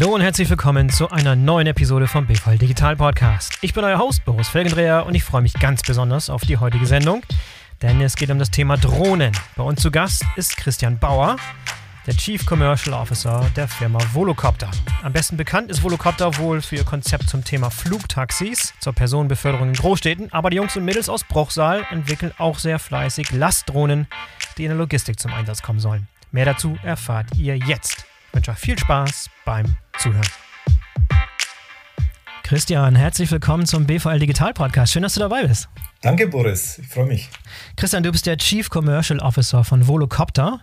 Hallo und herzlich willkommen zu einer neuen Episode vom BVL Digital Podcast. Ich bin euer Host Boris Felgendreher und ich freue mich ganz besonders auf die heutige Sendung, denn es geht um das Thema Drohnen. Bei uns zu Gast ist Christian Bauer, der Chief Commercial Officer der Firma Volocopter. Am besten bekannt ist Volocopter wohl für ihr Konzept zum Thema Flugtaxis zur Personenbeförderung in Großstädten, aber die Jungs und Mädels aus Bruchsal entwickeln auch sehr fleißig Lastdrohnen, die in der Logistik zum Einsatz kommen sollen. Mehr dazu erfahrt ihr jetzt. Ich wünsche euch viel Spaß beim Zuhören. Christian, herzlich willkommen zum BVL Digital Podcast. Schön, dass du dabei bist. Danke, Boris. Ich freue mich. Christian, du bist der Chief Commercial Officer von Volocopter.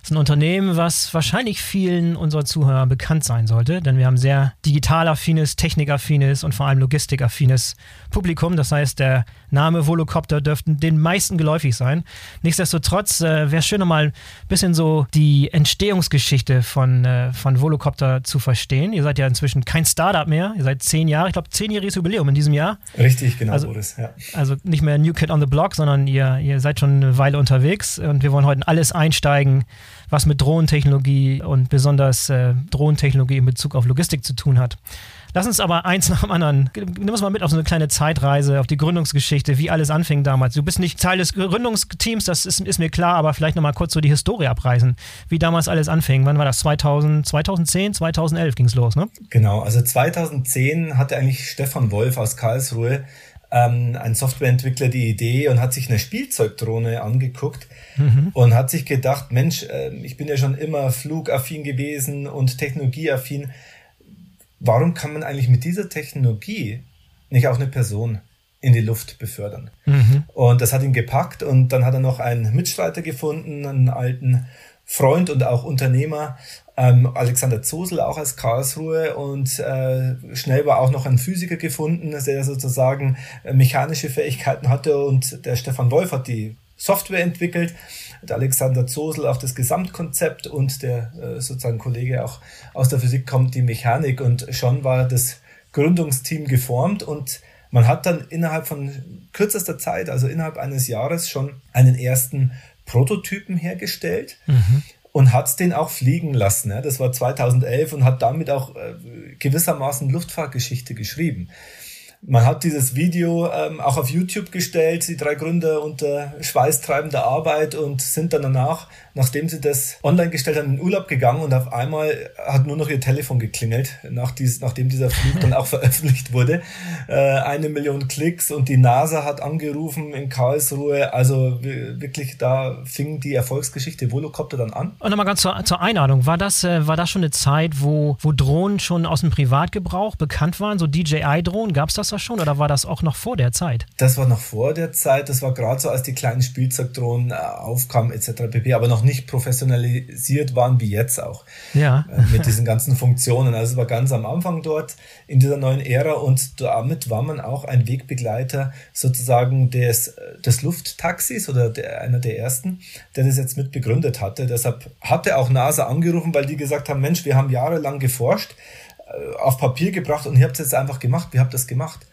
Das ist ein Unternehmen, was wahrscheinlich vielen unserer Zuhörer bekannt sein sollte, denn wir haben sehr digital-affines, technikaffines und vor allem logistikaffines Publikum. Das heißt, der Name Volocopter dürfte den meisten geläufig sein. Nichtsdestotrotz äh, wäre es schön, nochmal ein bisschen so die Entstehungsgeschichte von, äh, von Volocopter zu verstehen. Ihr seid ja inzwischen kein Startup mehr. Ihr seid zehn Jahre, ich glaube, zehnjähriges Jubiläum in diesem Jahr. Richtig, genau, also, Boris. Ja. Also nicht mehr New Kid on the Block, sondern ihr, ihr seid schon eine Weile unterwegs und wir wollen heute in alles einsteigen, was mit Drohnentechnologie und besonders äh, Drohnentechnologie in Bezug auf Logistik zu tun hat. Lass uns aber eins nach dem anderen, nimm uns mal mit auf so eine kleine Zeitreise, auf die Gründungsgeschichte, wie alles anfing damals. Du bist nicht Teil des Gründungsteams, das ist, ist mir klar, aber vielleicht nochmal kurz so die Historie abreißen, wie damals alles anfing. Wann war das? 2000, 2010, 2011 ging es los, ne? Genau, also 2010 hatte eigentlich Stefan Wolf aus Karlsruhe ähm, ein Softwareentwickler die Idee und hat sich eine Spielzeugdrohne angeguckt mhm. und hat sich gedacht, Mensch, äh, ich bin ja schon immer flugaffin gewesen und technologieaffin. Warum kann man eigentlich mit dieser Technologie nicht auch eine Person in die Luft befördern? Mhm. Und das hat ihn gepackt und dann hat er noch einen Mitstreiter gefunden, einen alten Freund und auch Unternehmer, ähm, Alexander Zosel auch aus Karlsruhe und äh, schnell war auch noch ein Physiker gefunden, der sozusagen äh, mechanische Fähigkeiten hatte und der Stefan Wolf hat die Software entwickelt, der Alexander Zosel auch das Gesamtkonzept und der äh, sozusagen Kollege auch aus der Physik kommt die Mechanik und schon war das Gründungsteam geformt und man hat dann innerhalb von kürzester Zeit, also innerhalb eines Jahres schon einen ersten Prototypen hergestellt. Mhm und hat den auch fliegen lassen. Ja. Das war 2011 und hat damit auch äh, gewissermaßen Luftfahrtgeschichte geschrieben. Man hat dieses Video ähm, auch auf YouTube gestellt, die drei Gründer unter schweißtreibender Arbeit und sind dann danach, nachdem sie das online gestellt haben, in Urlaub gegangen und auf einmal hat nur noch ihr Telefon geklingelt, nach dies, nachdem dieser Flug dann auch veröffentlicht wurde. Äh, eine Million Klicks und die NASA hat angerufen in Karlsruhe. Also wirklich, da fing die Erfolgsgeschichte Volocopter dann an. Und nochmal ganz zur, zur Einladung. War das, äh, war das schon eine Zeit, wo, wo Drohnen schon aus dem Privatgebrauch bekannt waren? So DJI-Drohnen, gab es das das schon oder war das auch noch vor der Zeit? Das war noch vor der Zeit. Das war gerade so, als die kleinen Spielzeugdrohnen äh, aufkamen etc. pp. Aber noch nicht professionalisiert waren wie jetzt auch. Ja. Äh, mit diesen ganzen Funktionen. Also es war ganz am Anfang dort in dieser neuen Ära und damit war man auch ein Wegbegleiter sozusagen des, des Lufttaxis oder der, einer der ersten, der das jetzt mit begründet hatte. Deshalb hatte auch NASA angerufen, weil die gesagt haben, Mensch, wir haben jahrelang geforscht, äh, auf Papier gebracht und ihr habt es jetzt einfach gemacht. Wie habt das gemacht?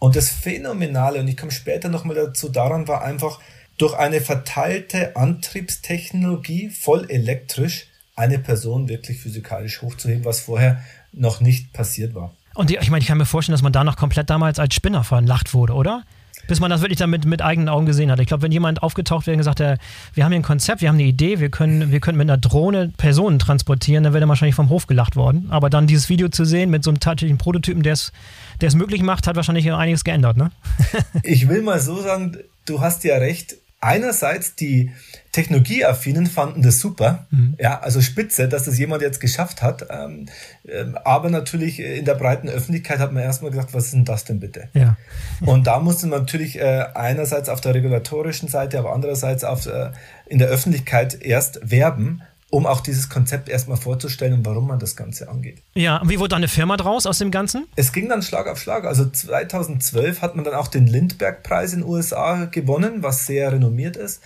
Und das Phänomenale, und ich komme später nochmal dazu, daran war einfach, durch eine verteilte Antriebstechnologie, voll elektrisch, eine Person wirklich physikalisch hochzuheben, was vorher noch nicht passiert war. Und ich meine, ich kann mir vorstellen, dass man da noch komplett damals als Spinner verlacht wurde, oder? Bis man das wirklich dann mit, mit eigenen Augen gesehen hat. Ich glaube, wenn jemand aufgetaucht wäre und gesagt hätte, wir haben hier ein Konzept, wir haben eine Idee, wir können, wir können mit einer Drohne Personen transportieren, dann wäre er wahrscheinlich vom Hof gelacht worden. Aber dann dieses Video zu sehen mit so einem tatsächlichen Prototypen, der es möglich macht, hat wahrscheinlich einiges geändert, ne? ich will mal so sagen, du hast ja recht, einerseits die Technologieaffinen fanden das super, mhm. ja, also spitze, dass das jemand jetzt geschafft hat. Ähm, ähm, aber natürlich in der breiten Öffentlichkeit hat man erstmal gesagt, was ist denn das denn bitte? Ja. Und da musste man natürlich äh, einerseits auf der regulatorischen Seite, aber andererseits auf, äh, in der Öffentlichkeit erst werben, um auch dieses Konzept erstmal vorzustellen und warum man das Ganze angeht. Ja, und wie wurde eine Firma draus aus dem Ganzen? Es ging dann Schlag auf Schlag. Also 2012 hat man dann auch den Lindbergh-Preis in den USA gewonnen, was sehr renommiert ist.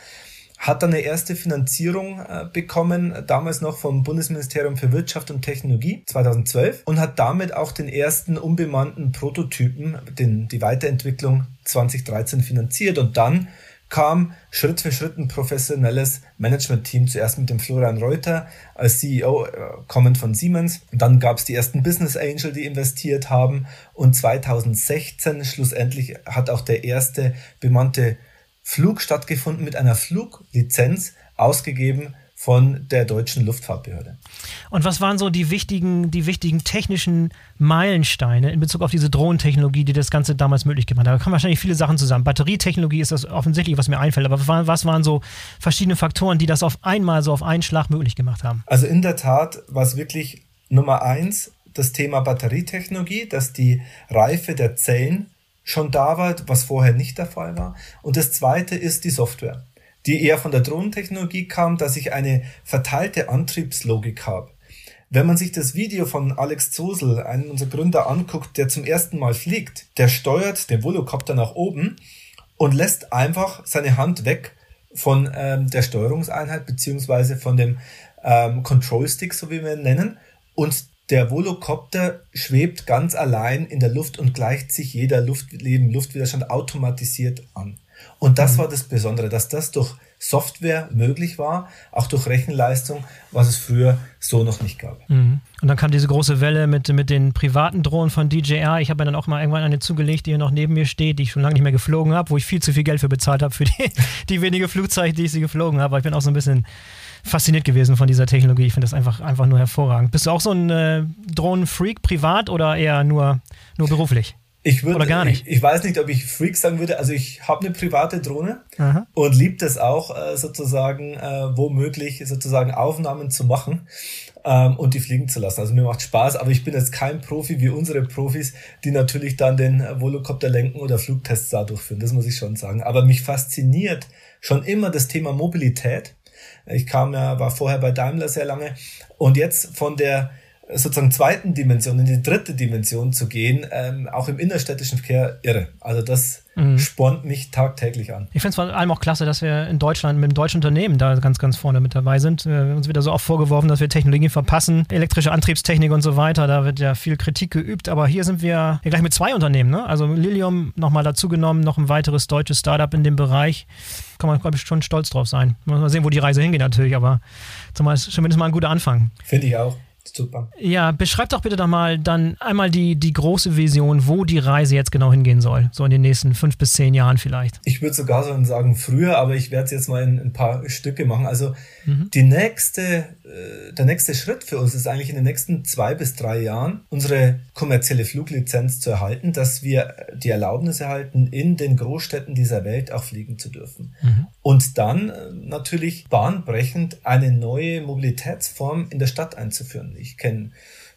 Hat dann eine erste Finanzierung äh, bekommen, damals noch vom Bundesministerium für Wirtschaft und Technologie 2012 und hat damit auch den ersten unbemannten Prototypen, den, die Weiterentwicklung 2013 finanziert und dann kam Schritt für Schritt ein professionelles Management-Team. Zuerst mit dem Florian Reuter als CEO, äh, kommend von Siemens. Dann gab es die ersten Business Angel, die investiert haben. Und 2016 schlussendlich hat auch der erste bemannte Flug stattgefunden mit einer Fluglizenz ausgegeben von der deutschen Luftfahrtbehörde. Und was waren so die wichtigen, die wichtigen technischen Meilensteine in Bezug auf diese Drohnentechnologie, die das Ganze damals möglich gemacht hat? Da kommen wahrscheinlich viele Sachen zusammen. Batterietechnologie ist das offensichtlich, was mir einfällt, aber was waren so verschiedene Faktoren, die das auf einmal so auf einen Schlag möglich gemacht haben? Also in der Tat war es wirklich Nummer eins das Thema Batterietechnologie, dass die Reife der Zellen schon da war, was vorher nicht der Fall war. Und das zweite ist die Software die eher von der Drohnentechnologie kam, dass ich eine verteilte Antriebslogik habe. Wenn man sich das Video von Alex Zosel, einen unserer Gründer, anguckt, der zum ersten Mal fliegt, der steuert den Volocopter nach oben und lässt einfach seine Hand weg von ähm, der Steuerungseinheit beziehungsweise von dem ähm, Control Stick, so wie wir ihn nennen. Und der Volocopter schwebt ganz allein in der Luft und gleicht sich jeder Luftleben, Luftwiderstand automatisiert an. Und das mhm. war das Besondere, dass das durch Software möglich war, auch durch Rechenleistung, was es früher so noch nicht gab. Mhm. Und dann kam diese große Welle mit, mit den privaten Drohnen von DJR. Ich habe mir dann auch mal irgendwann eine zugelegt, die hier noch neben mir steht, die ich schon lange nicht mehr geflogen habe, wo ich viel zu viel Geld für bezahlt habe, für die, die wenige Flugzeuge, die ich sie geflogen habe. Aber ich bin auch so ein bisschen fasziniert gewesen von dieser Technologie. Ich finde das einfach, einfach nur hervorragend. Bist du auch so ein äh, Drohnenfreak privat oder eher nur, nur beruflich? Ich würde, Oder gar nicht. Ich, ich, weiß nicht, ob ich Freak sagen würde. Also ich habe eine private Drohne Aha. und liebe es auch, äh, sozusagen, äh, womöglich sozusagen Aufnahmen zu machen ähm, und die fliegen zu lassen. Also mir macht Spaß, aber ich bin jetzt kein Profi wie unsere Profis, die natürlich dann den Volocopter lenken oder Flugtests da durchführen. Das muss ich schon sagen. Aber mich fasziniert schon immer das Thema Mobilität. Ich kam ja, war vorher bei Daimler sehr lange und jetzt von der sozusagen zweiten Dimension, in die dritte Dimension zu gehen, ähm, auch im innerstädtischen Verkehr irre. Also das mhm. spornt mich tagtäglich an. Ich finde es vor allem auch klasse, dass wir in Deutschland mit dem deutschen Unternehmen da ganz, ganz vorne mit dabei sind. Wir uns wieder so oft vorgeworfen, dass wir Technologien verpassen, elektrische Antriebstechnik und so weiter. Da wird ja viel Kritik geübt, aber hier sind wir ja gleich mit zwei Unternehmen. Ne? Also Lilium nochmal dazu genommen, noch ein weiteres deutsches Startup in dem Bereich. Kann man, glaube ich, schon stolz drauf sein. Mal sehen, wo die Reise hingeht natürlich, aber zumindest mal ein guter Anfang. Finde ich auch. Super. Ja, beschreib doch bitte doch mal dann einmal die, die große Vision, wo die Reise jetzt genau hingehen soll, so in den nächsten fünf bis zehn Jahren vielleicht. Ich würde sogar so sagen früher, aber ich werde es jetzt mal in ein paar Stücke machen. Also mhm. die nächste, äh, der nächste Schritt für uns ist eigentlich in den nächsten zwei bis drei Jahren unsere kommerzielle Fluglizenz zu erhalten, dass wir die Erlaubnis erhalten, in den Großstädten dieser Welt auch fliegen zu dürfen. Mhm. Und dann äh, natürlich bahnbrechend eine neue Mobilitätsform in der Stadt einzuführen. Ich kenne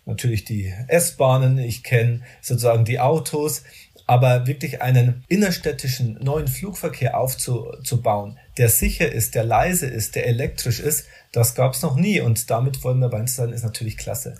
natürlich die S-Bahnen, ich kenne sozusagen die Autos, aber wirklich einen innerstädtischen neuen Flugverkehr aufzubauen, der sicher ist, der leise ist, der elektrisch ist, das gab es noch nie und damit wollen wir sein, ist natürlich klasse.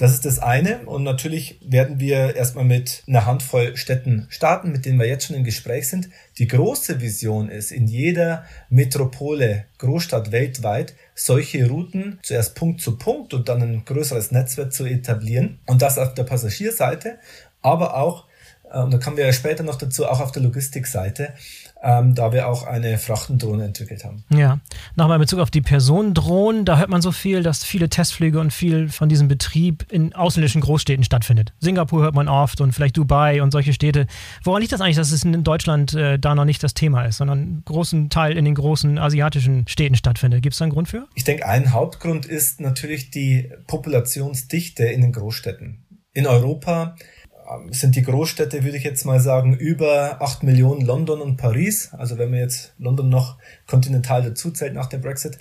Das ist das eine. Und natürlich werden wir erstmal mit einer Handvoll Städten starten, mit denen wir jetzt schon im Gespräch sind. Die große Vision ist, in jeder Metropole, Großstadt weltweit solche Routen zuerst Punkt zu Punkt und dann ein größeres Netzwerk zu etablieren. Und das auf der Passagierseite, aber auch, äh, und da kommen wir ja später noch dazu, auch auf der Logistikseite ähm, da wir auch eine Frachtendrohne entwickelt haben. Ja, nochmal in Bezug auf die Personendrohnen, da hört man so viel, dass viele Testflüge und viel von diesem Betrieb in ausländischen Großstädten stattfindet. Singapur hört man oft und vielleicht Dubai und solche Städte. Woran liegt das eigentlich, dass es in Deutschland äh, da noch nicht das Thema ist, sondern einen großen Teil in den großen asiatischen Städten stattfindet? Gibt es da einen Grund für? Ich denke, ein Hauptgrund ist natürlich die Populationsdichte in den Großstädten. In Europa sind die Großstädte, würde ich jetzt mal sagen, über acht Millionen London und Paris. Also wenn man jetzt London noch kontinental dazu zählt nach dem Brexit.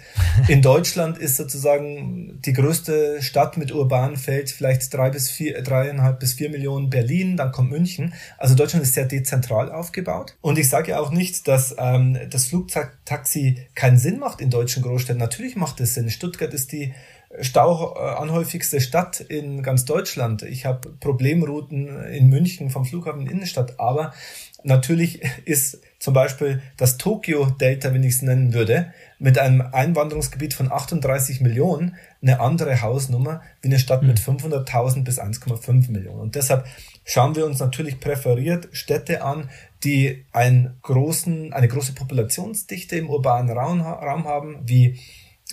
In Deutschland ist sozusagen die größte Stadt mit urbanen Feld vielleicht drei bis vier, dreieinhalb bis vier Millionen Berlin, dann kommt München. Also Deutschland ist sehr dezentral aufgebaut. Und ich sage ja auch nicht, dass ähm, das Flugtaxi keinen Sinn macht in deutschen Großstädten. Natürlich macht es Sinn. Stuttgart ist die stauanhäufigste Stadt in ganz Deutschland. Ich habe Problemrouten in München vom Flughafen in Innenstadt, aber natürlich ist zum Beispiel das Tokyo Delta, wenn ich es nennen würde, mit einem Einwanderungsgebiet von 38 Millionen eine andere Hausnummer wie eine Stadt mit 500.000 hm. bis 1,5 Millionen. Und deshalb schauen wir uns natürlich präferiert Städte an, die einen großen, eine große Populationsdichte im urbanen Raum, Raum haben, wie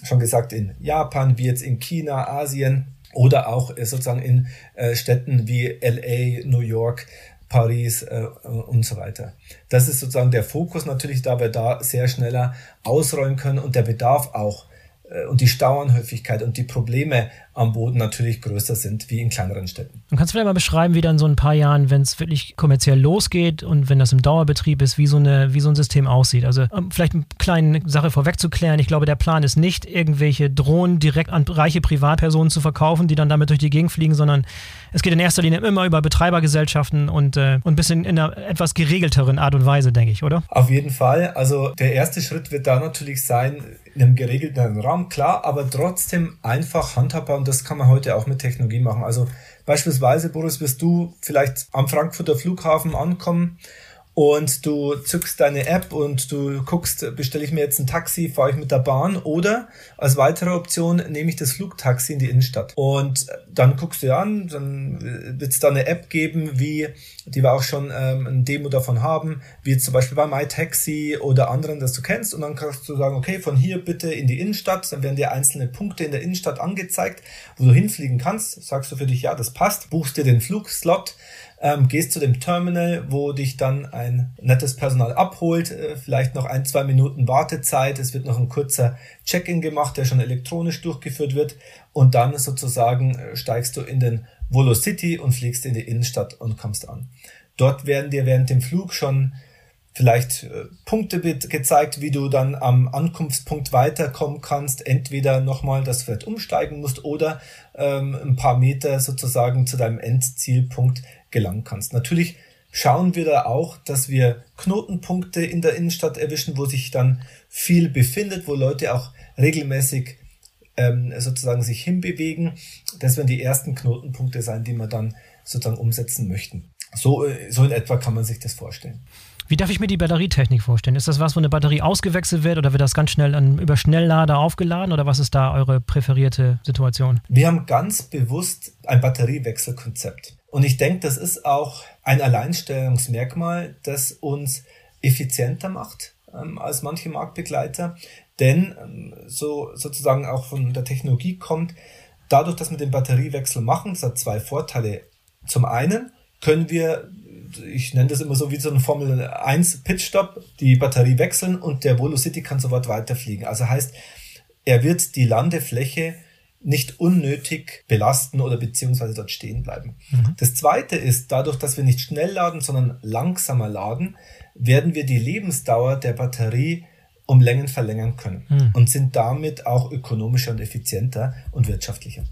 schon gesagt in Japan, wie jetzt in China, Asien oder auch äh, sozusagen in äh, Städten wie LA, New York, Paris äh, und so weiter. Das ist sozusagen der Fokus natürlich, da wir da sehr schneller ausrollen können und der Bedarf auch äh, und die Stauanhäufigkeit und die Probleme am Boden natürlich größer sind wie in kleineren Städten. Und kannst du vielleicht mal beschreiben, wie dann so ein paar Jahren, wenn es wirklich kommerziell losgeht und wenn das im Dauerbetrieb ist, wie so, eine, wie so ein System aussieht? Also um vielleicht eine kleine Sache vorwegzuklären. Ich glaube, der Plan ist nicht, irgendwelche Drohnen direkt an reiche Privatpersonen zu verkaufen, die dann damit durch die Gegend fliegen, sondern es geht in erster Linie immer über Betreibergesellschaften und, äh, und ein bisschen in einer etwas geregelteren Art und Weise, denke ich, oder? Auf jeden Fall. Also der erste Schritt wird da natürlich sein, in einem geregelten Raum, klar, aber trotzdem einfach handhabbar und das kann man heute auch mit Technologie machen. Also beispielsweise, Boris, wirst du vielleicht am Frankfurter Flughafen ankommen und du zückst deine App und du guckst, bestelle ich mir jetzt ein Taxi, fahre ich mit der Bahn oder als weitere Option nehme ich das Flugtaxi in die Innenstadt. Und dann guckst du an, dann wird es da eine App geben, wie, die wir auch schon ähm, ein Demo davon haben, wie zum Beispiel bei MyTaxi oder anderen, das du kennst. Und dann kannst du sagen, okay, von hier bitte in die Innenstadt, dann werden dir einzelne Punkte in der Innenstadt angezeigt, wo du hinfliegen kannst. Sagst du für dich, ja, das passt, buchst dir den Flugslot ähm, gehst zu dem Terminal, wo dich dann ein nettes Personal abholt, äh, vielleicht noch ein, zwei Minuten Wartezeit, es wird noch ein kurzer Check-in gemacht, der schon elektronisch durchgeführt wird. Und dann sozusagen äh, steigst du in den Volo City und fliegst in die Innenstadt und kommst an. Dort werden dir während dem Flug schon vielleicht äh, Punkte gezeigt, wie du dann am Ankunftspunkt weiterkommen kannst. Entweder nochmal das Pferd umsteigen musst oder ähm, ein paar Meter sozusagen zu deinem Endzielpunkt gelangen kannst. Natürlich schauen wir da auch, dass wir Knotenpunkte in der Innenstadt erwischen, wo sich dann viel befindet, wo Leute auch regelmäßig ähm, sozusagen sich hinbewegen. Das werden die ersten Knotenpunkte sein, die wir dann sozusagen umsetzen möchten. So, äh, so in etwa kann man sich das vorstellen. Wie darf ich mir die Batterietechnik vorstellen? Ist das was, wo eine Batterie ausgewechselt wird oder wird das ganz schnell an, über Schnelllader aufgeladen oder was ist da eure präferierte Situation? Wir haben ganz bewusst ein Batteriewechselkonzept. Und ich denke, das ist auch ein Alleinstellungsmerkmal, das uns effizienter macht ähm, als manche Marktbegleiter. Denn ähm, so sozusagen auch von der Technologie kommt, dadurch, dass wir den Batteriewechsel machen, das hat zwei Vorteile. Zum einen können wir ich nenne das immer so wie so ein Formel 1 Pitstop, die Batterie wechseln und der Volo City kann sofort weiterfliegen. Also heißt, er wird die Landefläche nicht unnötig belasten oder beziehungsweise dort stehen bleiben. Mhm. Das zweite ist, dadurch, dass wir nicht schnell laden, sondern langsamer laden, werden wir die Lebensdauer der Batterie um Längen verlängern können hm. und sind damit auch ökonomischer und effizienter und wirtschaftlicher.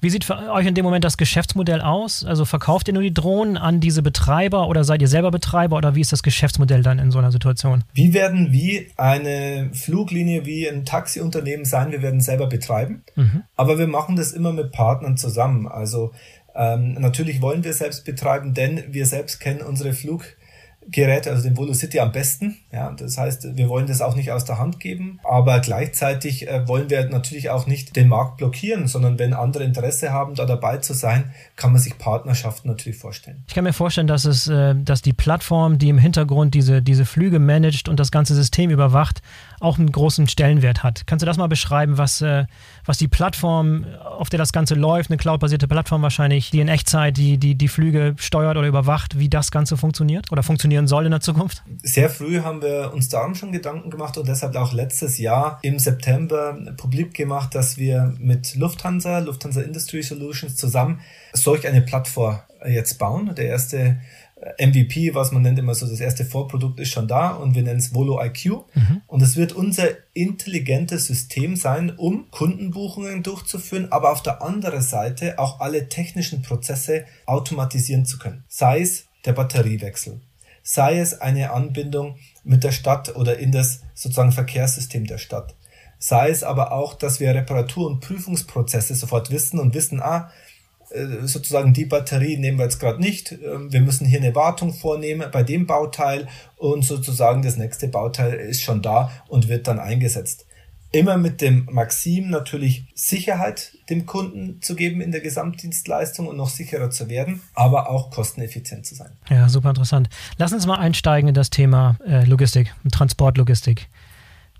Wie sieht für euch in dem Moment das Geschäftsmodell aus? Also verkauft ihr nur die Drohnen an diese Betreiber oder seid ihr selber Betreiber oder wie ist das Geschäftsmodell dann in so einer Situation? Wir werden wie eine Fluglinie, wie ein Taxiunternehmen sein, wir werden selber betreiben, mhm. aber wir machen das immer mit Partnern zusammen. Also ähm, natürlich wollen wir selbst betreiben, denn wir selbst kennen unsere Flug Gerät, also den Volocity am besten. Ja, das heißt, wir wollen das auch nicht aus der Hand geben, aber gleichzeitig äh, wollen wir natürlich auch nicht den Markt blockieren, sondern wenn andere Interesse haben, da dabei zu sein, kann man sich Partnerschaften natürlich vorstellen. Ich kann mir vorstellen, dass es, äh, dass die Plattform, die im Hintergrund diese, diese Flüge managt und das ganze System überwacht, auch einen großen Stellenwert hat. Kannst du das mal beschreiben, was, äh, was die Plattform, auf der das Ganze läuft, eine cloudbasierte Plattform wahrscheinlich, die in Echtzeit die, die, die Flüge steuert oder überwacht, wie das Ganze funktioniert oder funktionieren soll in der Zukunft? Sehr früh haben wir uns darum schon Gedanken gemacht und deshalb auch letztes Jahr im September publik gemacht, dass wir mit Lufthansa, Lufthansa Industry Solutions zusammen solch eine Plattform jetzt bauen. Der erste MVP, was man nennt immer so, das erste Vorprodukt ist schon da und wir nennen es Volo IQ. Mhm. Und es wird unser intelligentes System sein, um Kundenbuchungen durchzuführen, aber auf der anderen Seite auch alle technischen Prozesse automatisieren zu können. Sei es der Batteriewechsel, sei es eine Anbindung mit der Stadt oder in das sozusagen Verkehrssystem der Stadt. Sei es aber auch, dass wir Reparatur- und Prüfungsprozesse sofort wissen und wissen, ah, äh, sozusagen die Batterie nehmen wir jetzt gerade nicht. Ähm, wir müssen hier eine Wartung vornehmen bei dem Bauteil und sozusagen das nächste Bauteil ist schon da und wird dann eingesetzt. Immer mit dem Maxim natürlich Sicherheit dem Kunden zu geben in der Gesamtdienstleistung und noch sicherer zu werden, aber auch kosteneffizient zu sein. Ja, super interessant. Lass uns mal einsteigen in das Thema äh, Logistik, Transportlogistik.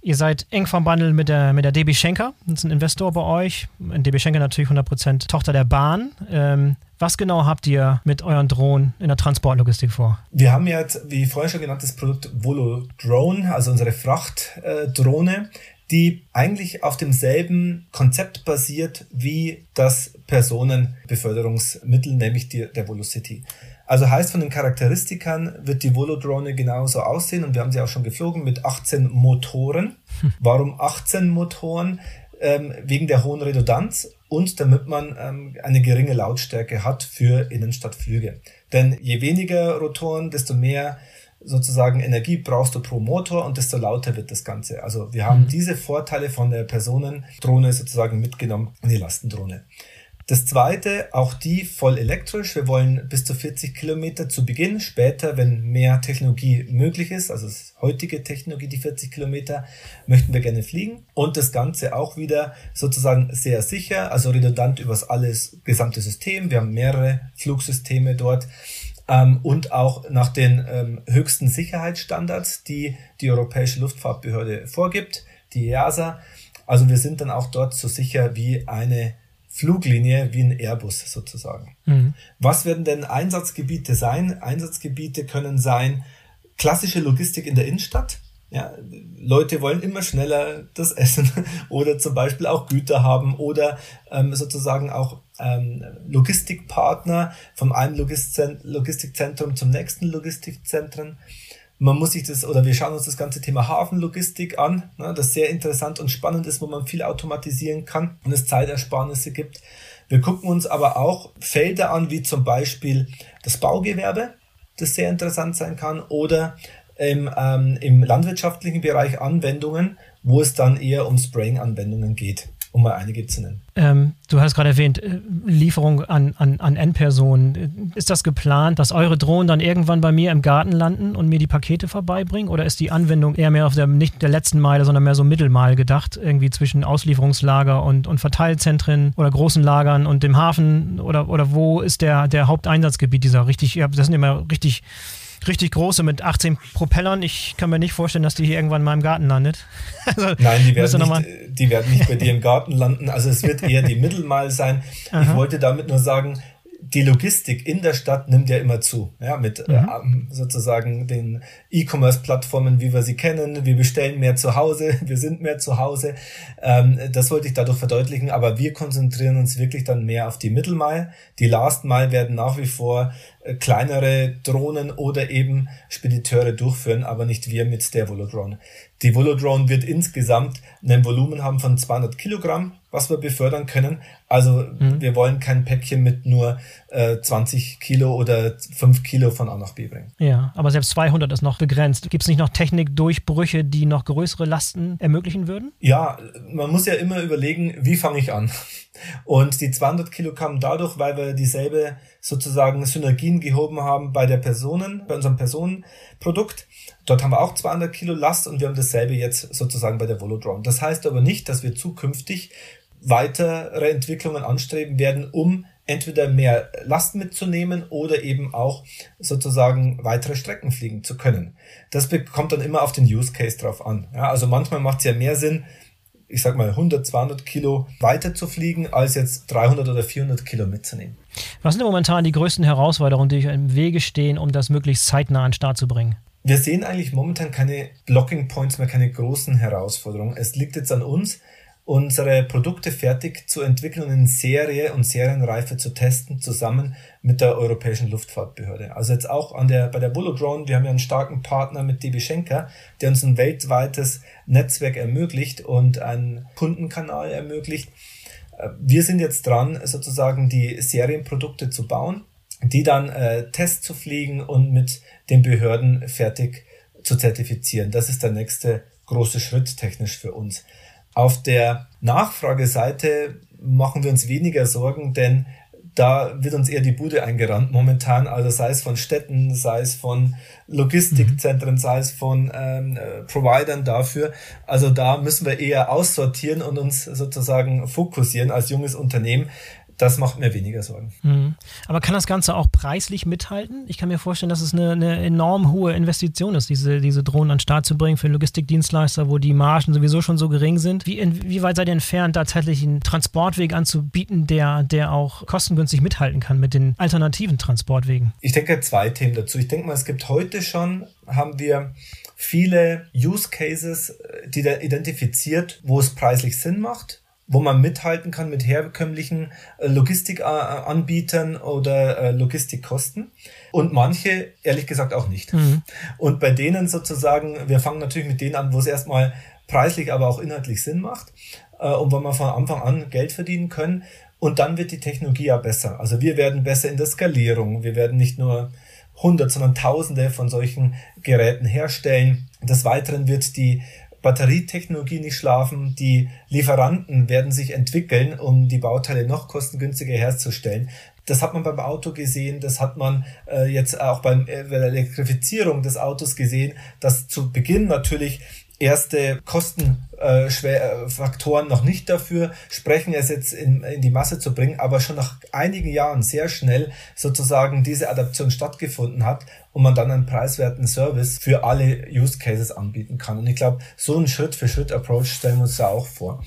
Ihr seid eng verbandelt mit der, mit der DB Schenker, das ist ein Investor bei euch. DB Schenker natürlich 100% Tochter der Bahn. Ähm, was genau habt ihr mit euren Drohnen in der Transportlogistik vor? Wir haben jetzt, wie vorhin schon genannt, das Produkt Volo Drone, also unsere Frachtdrohne, die eigentlich auf demselben Konzept basiert wie das Personenbeförderungsmittel, nämlich die, der Volocity. Also heißt von den Charakteristikern wird die Volodrone genauso aussehen und wir haben sie auch schon geflogen mit 18 Motoren. Hm. Warum 18 Motoren? Ähm, wegen der hohen Redundanz und damit man ähm, eine geringe Lautstärke hat für Innenstadtflüge. Denn je weniger Rotoren, desto mehr sozusagen Energie brauchst du pro Motor und desto lauter wird das Ganze. Also wir haben mhm. diese Vorteile von der Personendrohne sozusagen mitgenommen in die Lastendrohne. Das zweite, auch die voll elektrisch. Wir wollen bis zu 40 Kilometer zu Beginn. Später, wenn mehr Technologie möglich ist, also heutige Technologie, die 40 Kilometer, möchten wir gerne fliegen. Und das Ganze auch wieder sozusagen sehr sicher, also redundant übers alles gesamte System. Wir haben mehrere Flugsysteme dort ähm, und auch nach den ähm, höchsten Sicherheitsstandards, die die Europäische Luftfahrtbehörde vorgibt, die EASA. Also wir sind dann auch dort so sicher wie eine Fluglinie, wie ein Airbus sozusagen. Mhm. Was werden denn Einsatzgebiete sein? Einsatzgebiete können sein klassische Logistik in der Innenstadt. Ja, Leute wollen immer schneller das Essen oder zum Beispiel auch Güter haben oder ähm, sozusagen auch ähm, Logistikpartner vom einen Logistikzentrum zum nächsten Logistikzentren. Man muss sich das, oder wir schauen uns das ganze Thema Hafenlogistik an, ne, das sehr interessant und spannend ist, wo man viel automatisieren kann und es Zeitersparnisse gibt. Wir gucken uns aber auch Felder an, wie zum Beispiel das Baugewerbe, das sehr interessant sein kann, oder im, ähm, im landwirtschaftlichen Bereich Anwendungen, wo es dann eher um Spraying-Anwendungen geht um mal einige zu nennen. Ähm, du hast gerade erwähnt, äh, Lieferung an, an, an Endpersonen. Ist das geplant, dass eure Drohnen dann irgendwann bei mir im Garten landen und mir die Pakete vorbeibringen? Oder ist die Anwendung eher mehr auf der, nicht der letzten Meile, sondern mehr so Mittelmeil gedacht, irgendwie zwischen Auslieferungslager und, und Verteilzentren oder großen Lagern und dem Hafen? Oder, oder wo ist der, der Haupteinsatzgebiet dieser richtig, das sind immer richtig richtig große mit 18 Propellern. Ich kann mir nicht vorstellen, dass die hier irgendwann in meinem Garten landet. Also, Nein, die werden, nicht, die werden nicht bei dir im Garten landen. Also es wird eher die Mittelmal sein. Aha. Ich wollte damit nur sagen, die Logistik in der Stadt nimmt ja immer zu, ja, mit mhm. äh, sozusagen den E-Commerce-Plattformen, wie wir sie kennen. Wir bestellen mehr zu Hause, wir sind mehr zu Hause. Ähm, das wollte ich dadurch verdeutlichen, aber wir konzentrieren uns wirklich dann mehr auf die Mittelmile. Die Last Mile werden nach wie vor kleinere Drohnen oder eben Spediteure durchführen, aber nicht wir mit der Volodrone. Die Volodrone wird insgesamt ein Volumen haben von 200 Kilogramm, was wir befördern können. Also mhm. wir wollen kein Päckchen mit nur äh, 20 Kilo oder 5 Kilo von A nach B bringen. Ja, aber selbst 200 ist noch begrenzt. Gibt es nicht noch Technikdurchbrüche, die noch größere Lasten ermöglichen würden? Ja, man muss ja immer überlegen, wie fange ich an? Und die 200 Kilo kamen dadurch, weil wir dieselbe sozusagen Synergien gehoben haben bei der Personen, bei unserem Personenprodukt. Dort haben wir auch 200 Kilo Last und wir haben dasselbe jetzt sozusagen bei der Volodrone. Das heißt aber nicht, dass wir zukünftig weitere Entwicklungen anstreben werden, um entweder mehr Last mitzunehmen oder eben auch sozusagen weitere Strecken fliegen zu können. Das kommt dann immer auf den Use Case drauf an. Ja, also manchmal macht es ja mehr Sinn, ich sag mal 100, 200 Kilo weiter zu fliegen, als jetzt 300 oder 400 Kilo mitzunehmen. Was sind denn momentan die größten Herausforderungen, die euch im Wege stehen, um das möglichst zeitnah an den Start zu bringen? Wir sehen eigentlich momentan keine Blocking Points mehr, keine großen Herausforderungen. Es liegt jetzt an uns, unsere Produkte fertig zu entwickeln und in Serie und Serienreife zu testen, zusammen mit der Europäischen Luftfahrtbehörde. Also jetzt auch an der, bei der Bullet Drone, wir haben ja einen starken Partner mit DB Schenker, der uns ein weltweites Netzwerk ermöglicht und einen Kundenkanal ermöglicht. Wir sind jetzt dran, sozusagen die Serienprodukte zu bauen, die dann äh, Tests zu fliegen und mit den Behörden fertig zu zertifizieren. Das ist der nächste große Schritt technisch für uns. Auf der Nachfrageseite machen wir uns weniger Sorgen, denn da wird uns eher die Bude eingerannt momentan, also sei es von Städten, sei es von Logistikzentren, sei es von ähm, äh, Providern dafür. Also da müssen wir eher aussortieren und uns sozusagen fokussieren als junges Unternehmen das macht mir weniger Sorgen. Mhm. Aber kann das Ganze auch preislich mithalten? Ich kann mir vorstellen, dass es eine, eine enorm hohe Investition ist, diese, diese Drohnen an den Start zu bringen für Logistikdienstleister, wo die Margen sowieso schon so gering sind. Wie, wie weit seid ihr entfernt, tatsächlich einen Transportweg anzubieten, der, der auch kostengünstig mithalten kann mit den alternativen Transportwegen? Ich denke zwei Themen dazu. Ich denke mal, es gibt heute schon, haben wir viele Use Cases, äh, die da identifiziert, wo es preislich Sinn macht wo man mithalten kann mit herkömmlichen äh, Logistikanbietern oder äh, Logistikkosten. Und manche, ehrlich gesagt, auch nicht. Mhm. Und bei denen sozusagen, wir fangen natürlich mit denen an, wo es erstmal preislich, aber auch inhaltlich Sinn macht äh, und wo wir von Anfang an Geld verdienen können. Und dann wird die Technologie ja besser. Also wir werden besser in der Skalierung. Wir werden nicht nur hundert, sondern tausende von solchen Geräten herstellen. Des Weiteren wird die Batterietechnologie nicht schlafen. Die Lieferanten werden sich entwickeln, um die Bauteile noch kostengünstiger herzustellen. Das hat man beim Auto gesehen, das hat man äh, jetzt auch beim, äh, bei der Elektrifizierung des Autos gesehen, dass zu Beginn natürlich erste Kostenfaktoren äh, noch nicht dafür sprechen, es jetzt in, in die Masse zu bringen, aber schon nach einigen Jahren sehr schnell sozusagen diese Adaption stattgefunden hat und man dann einen preiswerten Service für alle Use Cases anbieten kann. Und ich glaube, so einen Schritt-für-Schritt-Approach stellen wir uns da auch vor.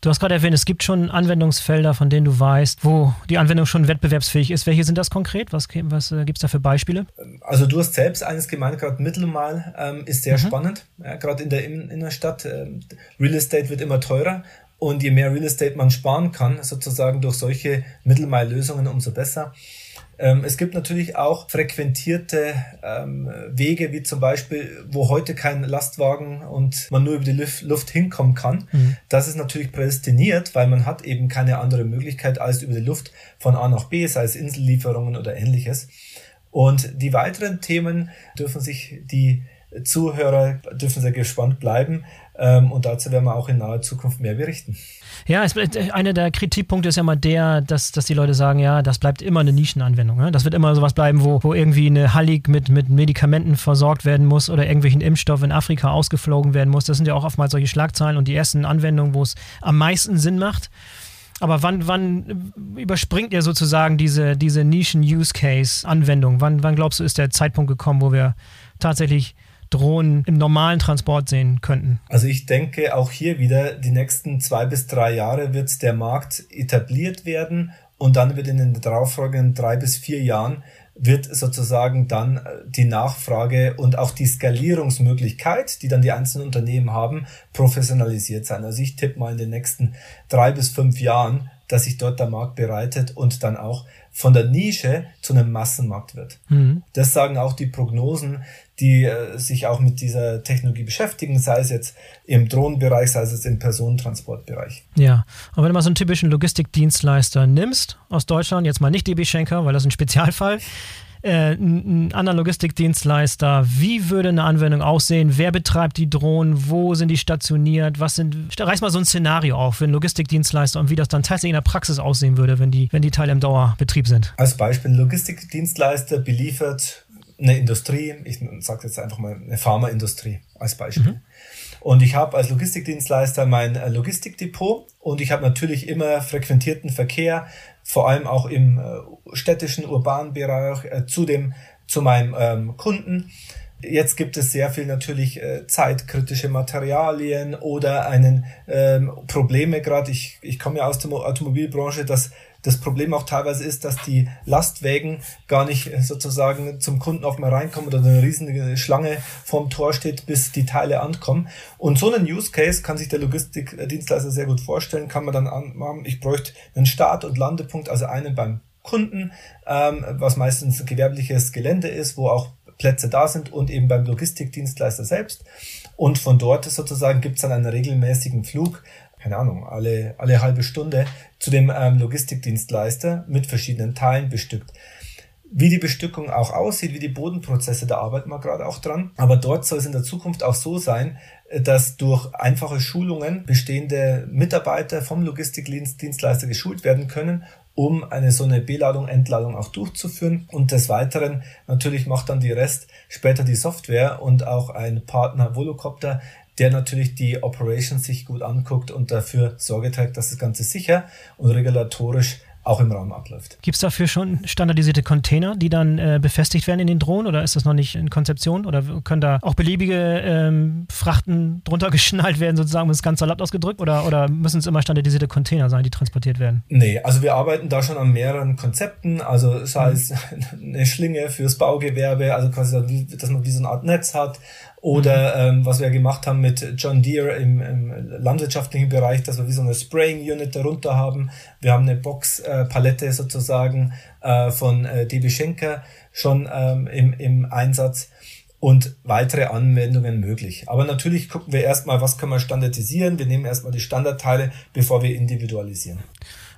Du hast gerade erwähnt, es gibt schon Anwendungsfelder, von denen du weißt, wo die Anwendung schon wettbewerbsfähig ist. Welche sind das konkret? Was, was äh, gibt es da für Beispiele? Also du hast selbst eines gemeint, gerade Mittelmal ähm, ist sehr mhm. spannend. Ja, gerade in der Innenstadt. Ähm, Real Estate wird immer teurer und je mehr Real Estate man sparen kann, sozusagen durch solche Mittelmal-Lösungen, umso besser. Ähm, es gibt natürlich auch frequentierte ähm, Wege, wie zum Beispiel, wo heute kein Lastwagen und man nur über die Luft, Luft hinkommen kann. Mhm. Das ist natürlich prädestiniert, weil man hat eben keine andere Möglichkeit, als über die Luft von A nach B, sei es Insellieferungen oder ähnliches. Und die weiteren Themen dürfen sich die Zuhörer dürfen sehr gespannt bleiben. Ähm, und dazu werden wir auch in naher Zukunft mehr berichten. Ja, es, äh, einer der Kritikpunkte ist ja mal der, dass, dass die Leute sagen, ja, das bleibt immer eine Nischenanwendung. Ne? Das wird immer sowas bleiben, wo, wo irgendwie eine Hallig mit, mit Medikamenten versorgt werden muss oder irgendwelchen Impfstoff in Afrika ausgeflogen werden muss. Das sind ja auch oftmals solche Schlagzeilen und die ersten Anwendungen, wo es am meisten Sinn macht. Aber wann, wann überspringt ihr sozusagen diese, diese Nischen-Use-Case-Anwendung? Wann, wann glaubst du, ist der Zeitpunkt gekommen, wo wir tatsächlich Drohnen im normalen Transport sehen könnten? Also ich denke auch hier wieder, die nächsten zwei bis drei Jahre wird der Markt etabliert werden und dann wird in den darauffolgenden drei bis vier Jahren wird sozusagen dann äh, die Nachfrage und auch die Skalierungsmöglichkeit, die dann die einzelnen Unternehmen haben, professionalisiert sein. Also ich tippe mal in den nächsten drei bis fünf Jahren, dass sich dort der Markt bereitet und dann auch von der Nische zu einem Massenmarkt wird. Mhm. Das sagen auch die Prognosen, die äh, sich auch mit dieser Technologie beschäftigen, sei es jetzt im Drohnenbereich, sei es jetzt im Personentransportbereich. Ja, aber wenn du mal so einen typischen Logistikdienstleister nimmst aus Deutschland, jetzt mal nicht DB Schenker, weil das ist ein Spezialfall, äh, ein anderer Logistikdienstleister, wie würde eine Anwendung aussehen? Wer betreibt die Drohnen? Wo sind die stationiert? Was sind, reiß mal so ein Szenario auf für einen Logistikdienstleister und wie das dann tatsächlich in der Praxis aussehen würde, wenn die, wenn die Teile im Dauerbetrieb sind. Als Beispiel, ein Logistikdienstleister beliefert eine Industrie, ich sage jetzt einfach mal eine Pharmaindustrie als Beispiel. Mhm. Und ich habe als Logistikdienstleister mein äh, Logistikdepot und ich habe natürlich immer frequentierten Verkehr, vor allem auch im äh, städtischen, urbanen Bereich, äh, zu, dem, zu meinem ähm, Kunden. Jetzt gibt es sehr viel natürlich äh, zeitkritische Materialien oder einen ähm, Probleme gerade. Ich, ich komme ja aus der Automobilbranche, dass das Problem auch teilweise ist, dass die Lastwägen gar nicht sozusagen zum Kunden auch mal reinkommen oder eine riesige Schlange vorm Tor steht, bis die Teile ankommen. Und so einen Use Case kann sich der Logistikdienstleister sehr gut vorstellen, kann man dann machen, ich bräuchte einen Start- und Landepunkt, also einen beim Kunden, ähm, was meistens gewerbliches Gelände ist, wo auch Plätze da sind und eben beim Logistikdienstleister selbst. Und von dort sozusagen gibt es dann einen regelmäßigen Flug keine Ahnung, alle, alle halbe Stunde zu dem ähm, Logistikdienstleister mit verschiedenen Teilen bestückt. Wie die Bestückung auch aussieht, wie die Bodenprozesse, da arbeiten wir gerade auch dran. Aber dort soll es in der Zukunft auch so sein, äh, dass durch einfache Schulungen bestehende Mitarbeiter vom Logistikdienstleister geschult werden können um eine so eine Beladung, Entladung auch durchzuführen. Und des Weiteren natürlich macht dann die Rest später die Software und auch ein Partner Volocopter, der natürlich die Operations sich gut anguckt und dafür Sorge trägt, dass das Ganze sicher und regulatorisch auch im Raum abläuft. Gibt es dafür schon standardisierte Container, die dann äh, befestigt werden in den Drohnen oder ist das noch nicht in Konzeption oder können da auch beliebige ähm, Frachten drunter geschnallt werden, sozusagen, um es ganz salopp ausgedrückt oder, oder müssen es immer standardisierte Container sein, die transportiert werden? Nee, also wir arbeiten da schon an mehreren Konzepten, also sei es mhm. eine Schlinge fürs Baugewerbe, also quasi, dass man wie so eine Art Netz hat, oder mhm. ähm, was wir gemacht haben mit John Deere im, im landwirtschaftlichen Bereich, dass wir wie so eine Spraying Unit darunter haben. Wir haben eine Box-Palette äh, sozusagen äh, von äh, DB Schenker schon ähm, im, im Einsatz und weitere Anwendungen möglich. Aber natürlich gucken wir erstmal, was können wir standardisieren. Wir nehmen erstmal die Standardteile, bevor wir individualisieren.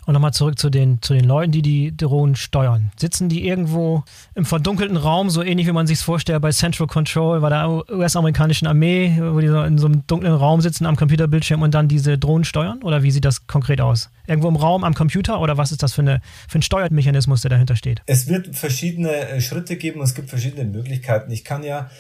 Und nochmal zurück zu den, zu den Leuten, die die Drohnen steuern. Sitzen die irgendwo im verdunkelten Raum, so ähnlich wie man sich es vorstellt bei Central Control, bei der US-amerikanischen Armee, wo die so in so einem dunklen Raum sitzen am Computerbildschirm und dann diese Drohnen steuern? Oder wie sieht das konkret aus? Irgendwo im Raum am Computer oder was ist das für, eine, für ein Steuermechanismus, der dahinter steht? Es wird verschiedene äh, Schritte geben und es gibt verschiedene Möglichkeiten. Ich kann ja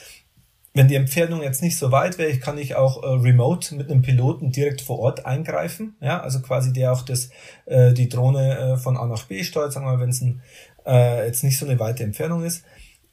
wenn die Entfernung jetzt nicht so weit wäre, kann ich auch äh, remote mit einem Piloten direkt vor Ort eingreifen. Ja, also quasi der auch das, äh, die Drohne äh, von A nach B steuert, sagen wir mal, wenn es äh, jetzt nicht so eine weite Entfernung ist.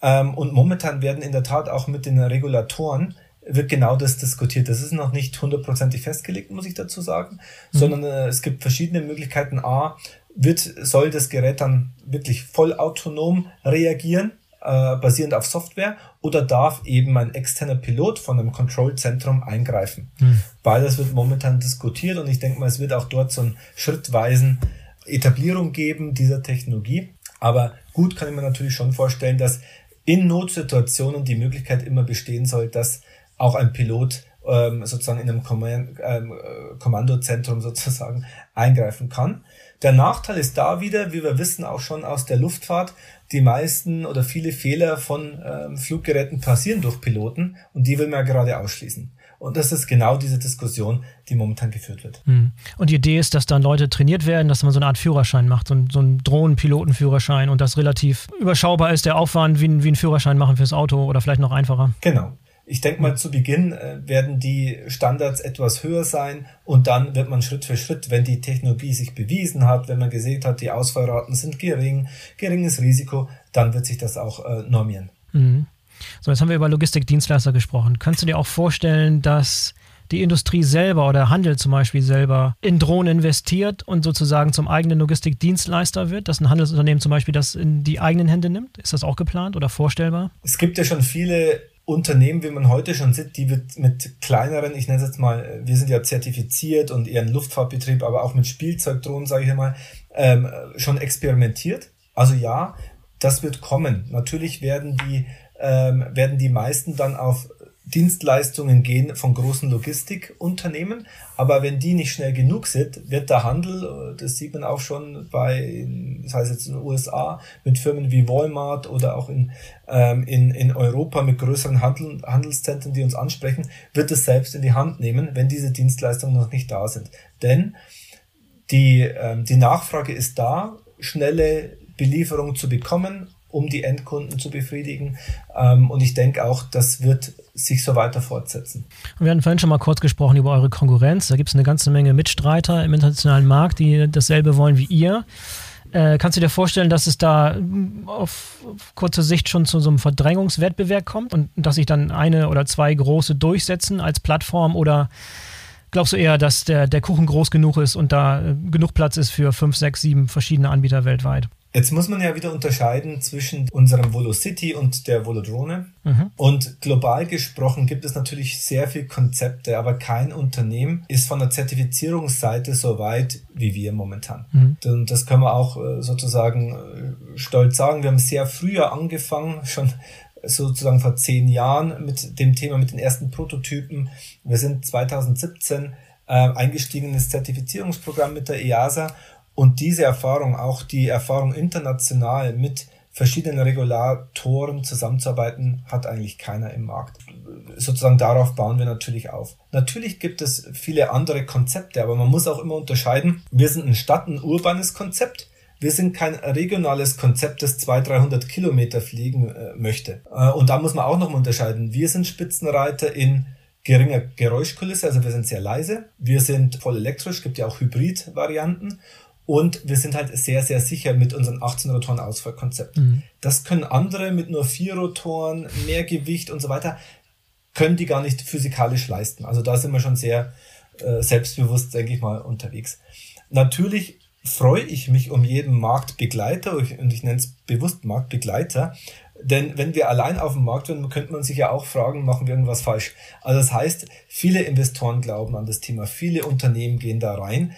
Ähm, und momentan werden in der Tat auch mit den Regulatoren wird genau das diskutiert. Das ist noch nicht hundertprozentig festgelegt, muss ich dazu sagen, mhm. sondern äh, es gibt verschiedene Möglichkeiten. A, wird, soll das Gerät dann wirklich vollautonom reagieren? Äh, basierend auf Software oder darf eben ein externer Pilot von einem Kontrollzentrum eingreifen? Hm. Beides wird momentan diskutiert und ich denke mal, es wird auch dort so einen schrittweisen Etablierung geben dieser Technologie. Aber gut kann ich mir natürlich schon vorstellen, dass in Notsituationen die Möglichkeit immer bestehen soll, dass auch ein Pilot ähm, sozusagen in einem Kommand ähm, äh, Kommandozentrum sozusagen eingreifen kann. Der Nachteil ist da wieder, wie wir wissen auch schon aus der Luftfahrt, die meisten oder viele Fehler von ähm, Fluggeräten passieren durch Piloten und die will man ja gerade ausschließen. Und das ist genau diese Diskussion, die momentan geführt wird. Hm. Und die Idee ist, dass dann Leute trainiert werden, dass man so eine Art Führerschein macht, so, ein, so einen Drohnenpilotenführerschein und das relativ überschaubar ist, der Aufwand, wie, wie ein Führerschein machen fürs Auto oder vielleicht noch einfacher. Genau. Ich denke mal, zu Beginn äh, werden die Standards etwas höher sein und dann wird man Schritt für Schritt, wenn die Technologie sich bewiesen hat, wenn man gesehen hat, die Ausfallraten sind gering, geringes Risiko, dann wird sich das auch äh, normieren. Mhm. So, jetzt haben wir über Logistikdienstleister gesprochen. Könntest du dir auch vorstellen, dass die Industrie selber oder Handel zum Beispiel selber in Drohnen investiert und sozusagen zum eigenen Logistikdienstleister wird, dass ein Handelsunternehmen zum Beispiel das in die eigenen Hände nimmt? Ist das auch geplant oder vorstellbar? Es gibt ja schon viele Unternehmen, wie man heute schon sieht, die mit, mit kleineren, ich nenne es jetzt mal, wir sind ja zertifiziert und eher ein Luftfahrtbetrieb, aber auch mit Spielzeugdrohnen, sage ich mal, ähm, schon experimentiert. Also ja, das wird kommen. Natürlich werden die, ähm, werden die meisten dann auf Dienstleistungen gehen von großen Logistikunternehmen, aber wenn die nicht schnell genug sind, wird der Handel, das sieht man auch schon bei, das heißt jetzt in den USA, mit Firmen wie Walmart oder auch in, ähm, in, in Europa mit größeren Handel, Handelszentren, die uns ansprechen, wird es selbst in die Hand nehmen, wenn diese Dienstleistungen noch nicht da sind. Denn die, ähm, die Nachfrage ist da, schnelle Belieferung zu bekommen um die Endkunden zu befriedigen. Ähm, und ich denke auch, das wird sich so weiter fortsetzen. Wir hatten vorhin schon mal kurz gesprochen über eure Konkurrenz. Da gibt es eine ganze Menge Mitstreiter im internationalen Markt, die dasselbe wollen wie ihr. Äh, kannst du dir vorstellen, dass es da auf, auf kurze Sicht schon zu so einem Verdrängungswettbewerb kommt und dass sich dann eine oder zwei große durchsetzen als Plattform oder glaubst du eher, dass der, der Kuchen groß genug ist und da äh, genug Platz ist für fünf, sechs, sieben verschiedene Anbieter weltweit? Jetzt muss man ja wieder unterscheiden zwischen unserem Volocity und der Volodrone. Mhm. Und global gesprochen gibt es natürlich sehr viele Konzepte, aber kein Unternehmen ist von der Zertifizierungsseite so weit wie wir momentan. Mhm. Und das können wir auch äh, sozusagen äh, stolz sagen. Wir haben sehr früher angefangen, schon sozusagen vor zehn Jahren mit dem Thema, mit den ersten Prototypen. Wir sind 2017 äh, eingestiegen in das Zertifizierungsprogramm mit der EASA und diese Erfahrung, auch die Erfahrung international mit verschiedenen Regulatoren zusammenzuarbeiten, hat eigentlich keiner im Markt. Sozusagen darauf bauen wir natürlich auf. Natürlich gibt es viele andere Konzepte, aber man muss auch immer unterscheiden. Wir sind ein Stadt, ein urbanes Konzept. Wir sind kein regionales Konzept, das 200, 300 Kilometer fliegen äh, möchte. Äh, und da muss man auch noch mal unterscheiden. Wir sind Spitzenreiter in geringer Geräuschkulisse, also wir sind sehr leise. Wir sind voll elektrisch, gibt ja auch Hybrid-Varianten. Und wir sind halt sehr, sehr sicher mit unseren 18 Rotoren Ausfallkonzept. Mhm. Das können andere mit nur vier Rotoren, mehr Gewicht und so weiter, können die gar nicht physikalisch leisten. Also da sind wir schon sehr äh, selbstbewusst, denke ich mal, unterwegs. Natürlich freue ich mich um jeden Marktbegleiter und ich nenne es bewusst Marktbegleiter, denn wenn wir allein auf dem Markt sind, könnte man sich ja auch fragen, machen wir irgendwas falsch. Also das heißt, viele Investoren glauben an das Thema, viele Unternehmen gehen da rein.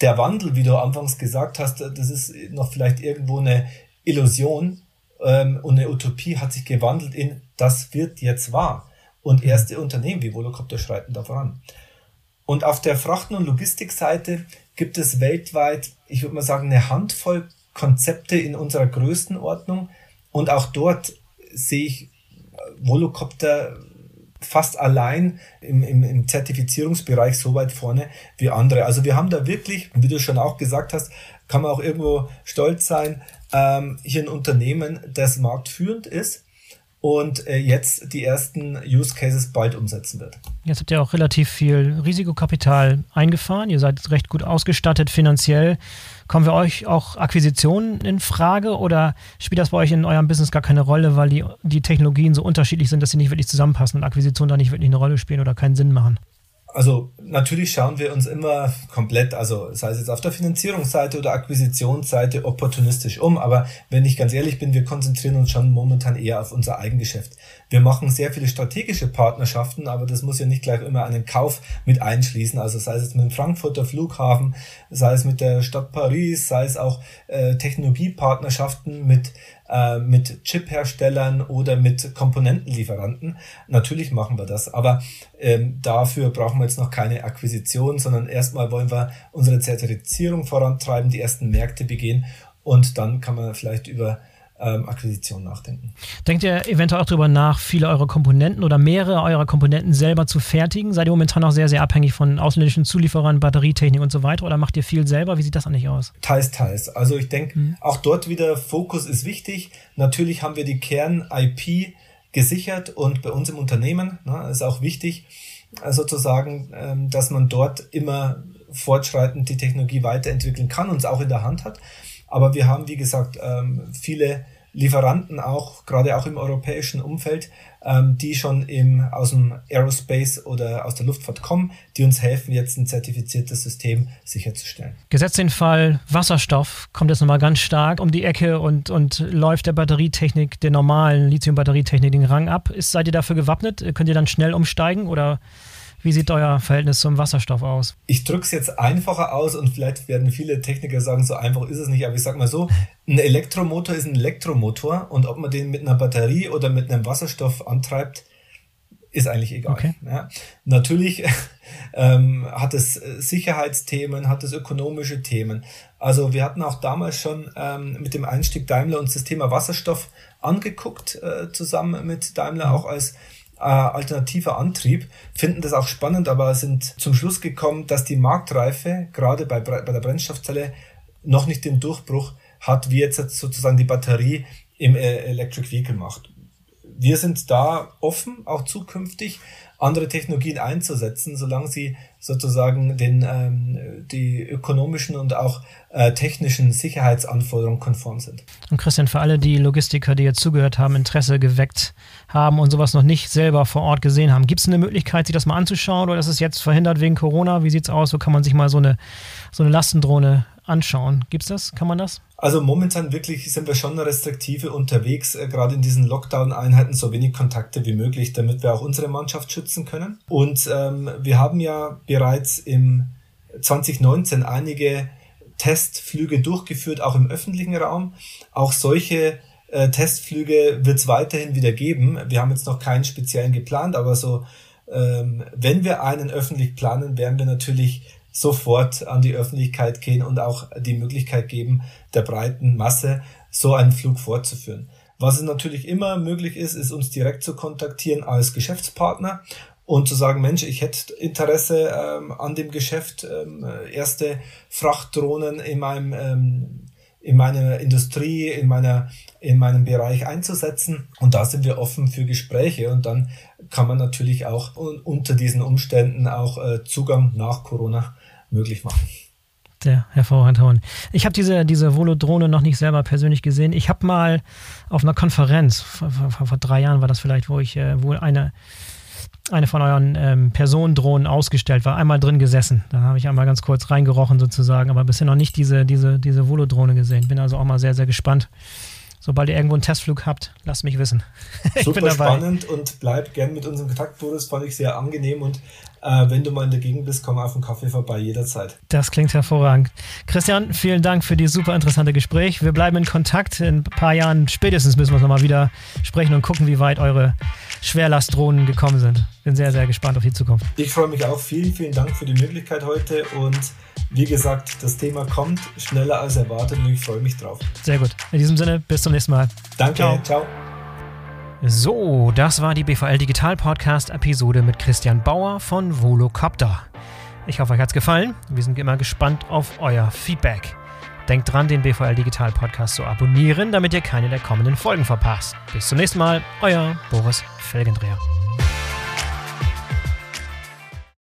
Der Wandel, wie du anfangs gesagt hast, das ist noch vielleicht irgendwo eine Illusion ähm, und eine Utopie hat sich gewandelt in, das wird jetzt wahr. Und erste Unternehmen wie Volocopter schreiten da voran. Und auf der Frachten- und Logistikseite gibt es weltweit, ich würde mal sagen, eine Handvoll Konzepte in unserer Größenordnung. Und auch dort sehe ich Volocopter fast allein im, im, im Zertifizierungsbereich so weit vorne wie andere. Also wir haben da wirklich, wie du schon auch gesagt hast, kann man auch irgendwo stolz sein, ähm, hier ein Unternehmen, das marktführend ist und äh, jetzt die ersten Use Cases bald umsetzen wird. Jetzt habt ihr auch relativ viel Risikokapital eingefahren. Ihr seid recht gut ausgestattet finanziell. Kommen wir euch auch Akquisitionen in Frage oder spielt das bei euch in eurem Business gar keine Rolle, weil die, die Technologien so unterschiedlich sind, dass sie nicht wirklich zusammenpassen und Akquisitionen da nicht wirklich eine Rolle spielen oder keinen Sinn machen? Also natürlich schauen wir uns immer komplett, also sei es jetzt auf der Finanzierungsseite oder Akquisitionsseite, opportunistisch um. Aber wenn ich ganz ehrlich bin, wir konzentrieren uns schon momentan eher auf unser Eigengeschäft. Wir machen sehr viele strategische Partnerschaften, aber das muss ja nicht gleich immer einen Kauf mit einschließen. Also sei es jetzt mit dem Frankfurter Flughafen, sei es mit der Stadt Paris, sei es auch äh, Technologiepartnerschaften mit äh, mit Chip-Herstellern oder mit Komponentenlieferanten. Natürlich machen wir das, aber ähm, dafür brauchen wir jetzt noch keine Akquisition, sondern erstmal wollen wir unsere Zertifizierung vorantreiben, die ersten Märkte begehen und dann kann man vielleicht über ähm, Akquisition nachdenken. Denkt ihr eventuell auch darüber nach, viele eurer Komponenten oder mehrere eurer Komponenten selber zu fertigen? Seid ihr momentan auch sehr, sehr abhängig von ausländischen Zulieferern, Batterietechnik und so weiter oder macht ihr viel selber? Wie sieht das eigentlich aus? Teils, teils. Also ich denke, mhm. auch dort wieder Fokus ist wichtig. Natürlich haben wir die Kern-IP gesichert und bei uns im Unternehmen ne, ist auch wichtig, äh, sozusagen, ähm, dass man dort immer fortschreitend die Technologie weiterentwickeln kann und es auch in der Hand hat. Aber wir haben, wie gesagt, ähm, viele Lieferanten auch, gerade auch im europäischen Umfeld, ähm, die schon im, aus dem Aerospace oder aus der Luftfahrt kommen, die uns helfen, jetzt ein zertifiziertes System sicherzustellen. Gesetzt den Fall, Wasserstoff kommt jetzt nochmal ganz stark um die Ecke und, und läuft der Batterietechnik, der normalen Lithium-Batterietechnik den Rang ab. Ist, seid ihr dafür gewappnet? Könnt ihr dann schnell umsteigen oder wie sieht euer Verhältnis zum Wasserstoff aus? Ich drücke es jetzt einfacher aus und vielleicht werden viele Techniker sagen, so einfach ist es nicht, aber ich sage mal so, ein Elektromotor ist ein Elektromotor und ob man den mit einer Batterie oder mit einem Wasserstoff antreibt, ist eigentlich egal. Okay. Ja. Natürlich ähm, hat es Sicherheitsthemen, hat es ökonomische Themen. Also wir hatten auch damals schon ähm, mit dem Einstieg Daimler uns das Thema Wasserstoff angeguckt, äh, zusammen mit Daimler auch als äh, alternativer Antrieb, finden das auch spannend, aber sind zum Schluss gekommen, dass die Marktreife gerade bei, bei der Brennstoffzelle noch nicht den Durchbruch hat, wie jetzt sozusagen die Batterie im äh, Electric Vehicle macht. Wir sind da offen, auch zukünftig andere Technologien einzusetzen, solange sie sozusagen den, ähm, die ökonomischen und auch äh, technischen Sicherheitsanforderungen konform sind. Und Christian, für alle die Logistiker, die jetzt zugehört haben, Interesse geweckt haben und sowas noch nicht selber vor Ort gesehen haben, gibt es eine Möglichkeit, sich das mal anzuschauen oder ist es jetzt verhindert wegen Corona? Wie sieht es aus? Wo kann man sich mal so eine, so eine Lastendrohne anschauen? Gibt es das? Kann man das? Also momentan wirklich sind wir schon restriktive unterwegs, äh, gerade in diesen Lockdown-Einheiten so wenig Kontakte wie möglich, damit wir auch unsere Mannschaft schützen können. Und ähm, wir haben ja bereits im 2019 einige Testflüge durchgeführt, auch im öffentlichen Raum. Auch solche äh, Testflüge wird es weiterhin wieder geben. Wir haben jetzt noch keinen speziellen geplant, aber so, ähm, wenn wir einen öffentlich planen, werden wir natürlich sofort an die Öffentlichkeit gehen und auch die Möglichkeit geben, der breiten Masse so einen Flug fortzuführen. Was es natürlich immer möglich ist, ist uns direkt zu kontaktieren als Geschäftspartner und zu sagen, Mensch, ich hätte Interesse ähm, an dem Geschäft, ähm, erste Frachtdrohnen in meinem ähm, in meiner Industrie, in meiner, in meinem Bereich einzusetzen. Und da sind wir offen für Gespräche und dann kann man natürlich auch unter diesen Umständen auch äh, Zugang nach Corona möglich machen. Sehr hervorragend. Ich habe diese, diese Volodrone noch nicht selber persönlich gesehen. Ich habe mal auf einer Konferenz, vor, vor, vor, drei Jahren war das vielleicht, wo ich äh, wohl eine, eine von euren ähm, Personendrohnen ausgestellt war, einmal drin gesessen. Da habe ich einmal ganz kurz reingerochen sozusagen, aber bisher noch nicht diese, diese, diese Volodrone gesehen. Bin also auch mal sehr, sehr gespannt. Sobald ihr irgendwo einen Testflug habt, lasst mich wissen. Super spannend und bleib gern mit unserem Kontakt, Boris. Fand ich sehr angenehm und äh, wenn du mal in der Gegend bist, komm auf einen Kaffee vorbei, jederzeit. Das klingt hervorragend. Christian, vielen Dank für dieses super interessante Gespräch. Wir bleiben in Kontakt. In ein paar Jahren spätestens müssen wir nochmal wieder sprechen und gucken, wie weit eure Schwerlastdrohnen gekommen sind. Bin sehr, sehr gespannt auf die Zukunft. Ich freue mich auch. Vielen, vielen Dank für die Möglichkeit heute und wie gesagt, das Thema kommt schneller als erwartet und ich freue mich drauf. Sehr gut. In diesem Sinne, bis zum nächsten Mal. Danke, ciao. ciao. So, das war die BVL Digital Podcast Episode mit Christian Bauer von Volocopter. Ich hoffe, euch hat es gefallen. Wir sind immer gespannt auf euer Feedback. Denkt dran, den BVL Digital Podcast zu abonnieren, damit ihr keine der kommenden Folgen verpasst. Bis zum nächsten Mal, euer Boris Felgendreher.